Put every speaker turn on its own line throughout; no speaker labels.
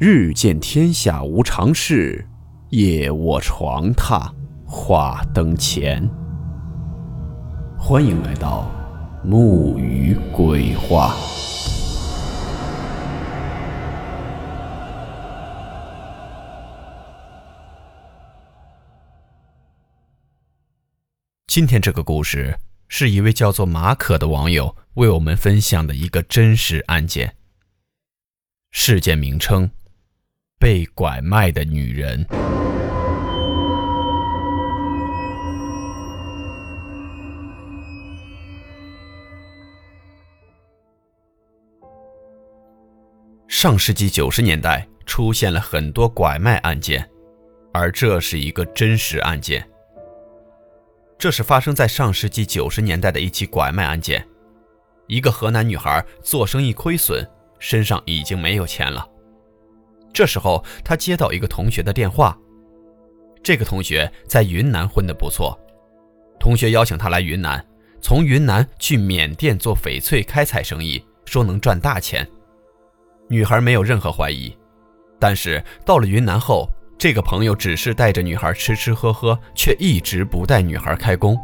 日见天下无常事，夜卧床榻话灯前。欢迎来到木鱼鬼话。今天这个故事是一位叫做马可的网友为我们分享的一个真实案件。事件名称。被拐卖的女人。上世纪九十年代出现了很多拐卖案件，而这是一个真实案件。这是发生在上世纪九十年代的一起拐卖案件。一个河南女孩做生意亏损，身上已经没有钱了。这时候，他接到一个同学的电话。这个同学在云南混得不错，同学邀请他来云南，从云南去缅甸做翡翠开采生意，说能赚大钱。女孩没有任何怀疑，但是到了云南后，这个朋友只是带着女孩吃吃喝喝，却一直不带女孩开工。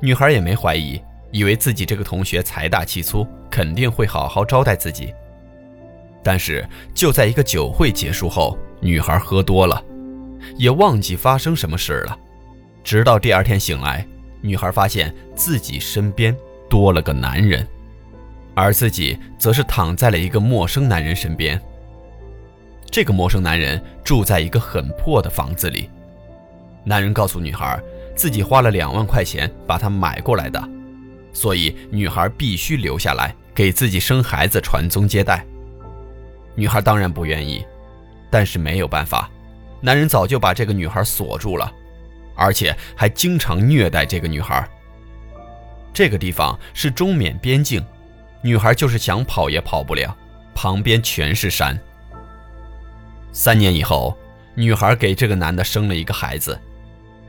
女孩也没怀疑，以为自己这个同学财大气粗，肯定会好好招待自己。但是就在一个酒会结束后，女孩喝多了，也忘记发生什么事了。直到第二天醒来，女孩发现自己身边多了个男人，而自己则是躺在了一个陌生男人身边。这个陌生男人住在一个很破的房子里。男人告诉女孩，自己花了两万块钱把他买过来的，所以女孩必须留下来给自己生孩子、传宗接代。女孩当然不愿意，但是没有办法，男人早就把这个女孩锁住了，而且还经常虐待这个女孩。这个地方是中缅边境，女孩就是想跑也跑不了，旁边全是山。三年以后，女孩给这个男的生了一个孩子，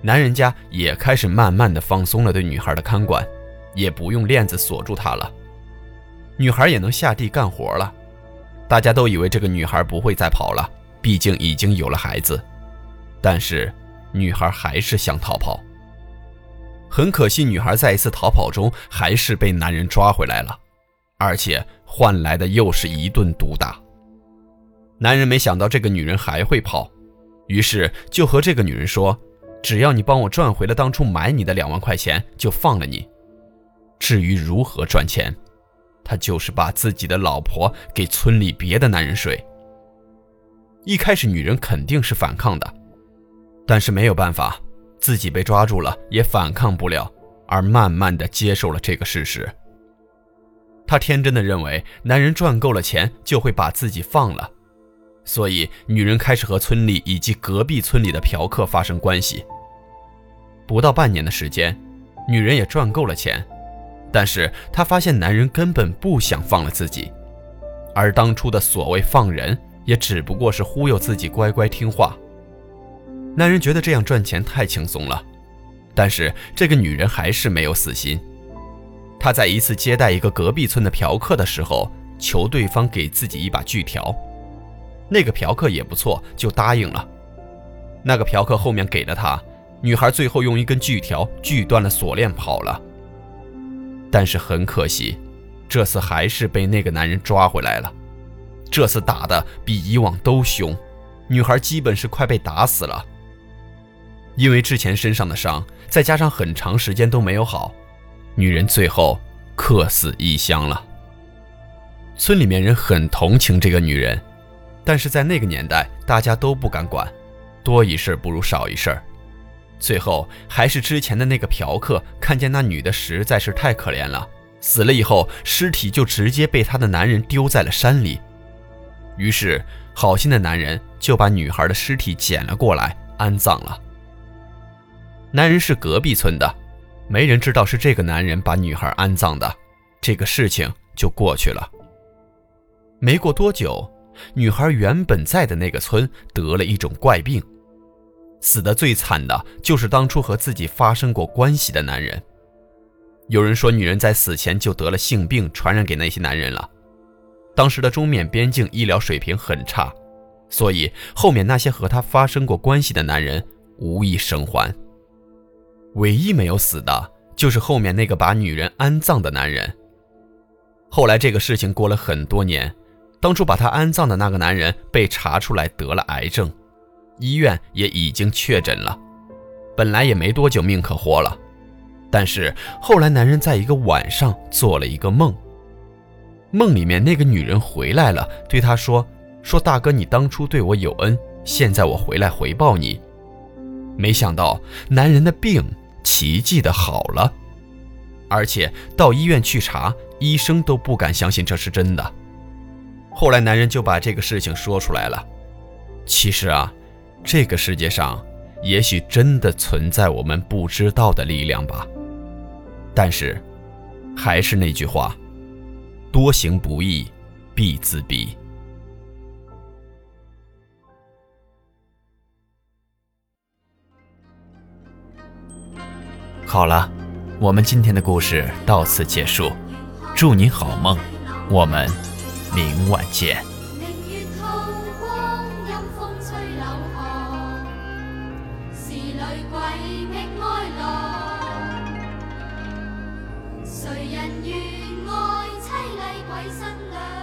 男人家也开始慢慢的放松了对女孩的看管，也不用链子锁住她了，女孩也能下地干活了。大家都以为这个女孩不会再跑了，毕竟已经有了孩子。但是，女孩还是想逃跑。很可惜，女孩在一次逃跑中还是被男人抓回来了，而且换来的又是一顿毒打。男人没想到这个女人还会跑，于是就和这个女人说：“只要你帮我赚回了当初买你的两万块钱，就放了你。至于如何赚钱。”他就是把自己的老婆给村里别的男人睡。一开始女人肯定是反抗的，但是没有办法，自己被抓住了也反抗不了，而慢慢的接受了这个事实。她天真的认为男人赚够了钱就会把自己放了，所以女人开始和村里以及隔壁村里的嫖客发生关系。不到半年的时间，女人也赚够了钱。但是她发现男人根本不想放了自己，而当初的所谓放人，也只不过是忽悠自己乖乖听话。男人觉得这样赚钱太轻松了，但是这个女人还是没有死心。她在一次接待一个隔壁村的嫖客的时候，求对方给自己一把锯条，那个嫖客也不错，就答应了。那个嫖客后面给了她，女孩最后用一根锯条锯断了锁链跑了。但是很可惜，这次还是被那个男人抓回来了。这次打的比以往都凶，女孩基本是快被打死了。因为之前身上的伤，再加上很长时间都没有好，女人最后客死异乡了。村里面人很同情这个女人，但是在那个年代，大家都不敢管，多一事不如少一事。最后还是之前的那个嫖客看见那女的实在是太可怜了，死了以后尸体就直接被他的男人丢在了山里。于是好心的男人就把女孩的尸体捡了过来安葬了。男人是隔壁村的，没人知道是这个男人把女孩安葬的，这个事情就过去了。没过多久，女孩原本在的那个村得了一种怪病。死的最惨的就是当初和自己发生过关系的男人。有人说，女人在死前就得了性病，传染给那些男人了。当时的中缅边境医疗水平很差，所以后面那些和他发生过关系的男人无一生还。唯一没有死的，就是后面那个把女人安葬的男人。后来这个事情过了很多年，当初把他安葬的那个男人被查出来得了癌症，医院也已经确诊了，本来也没多久命可活了。但是后来男人在一个晚上做了一个梦，梦里面那个女人回来了，对他说：“说大哥，你当初对我有恩，现在我回来回报你。”没想到男人的病。奇迹的好了，而且到医院去查，医生都不敢相信这是真的。后来男人就把这个事情说出来了。其实啊，这个世界上也许真的存在我们不知道的力量吧。但是，还是那句话，多行不义必自毙。好了，我们今天的故事到此结束。祝你好梦，我们明晚见。谁人愿爱凄厉鬼新娘。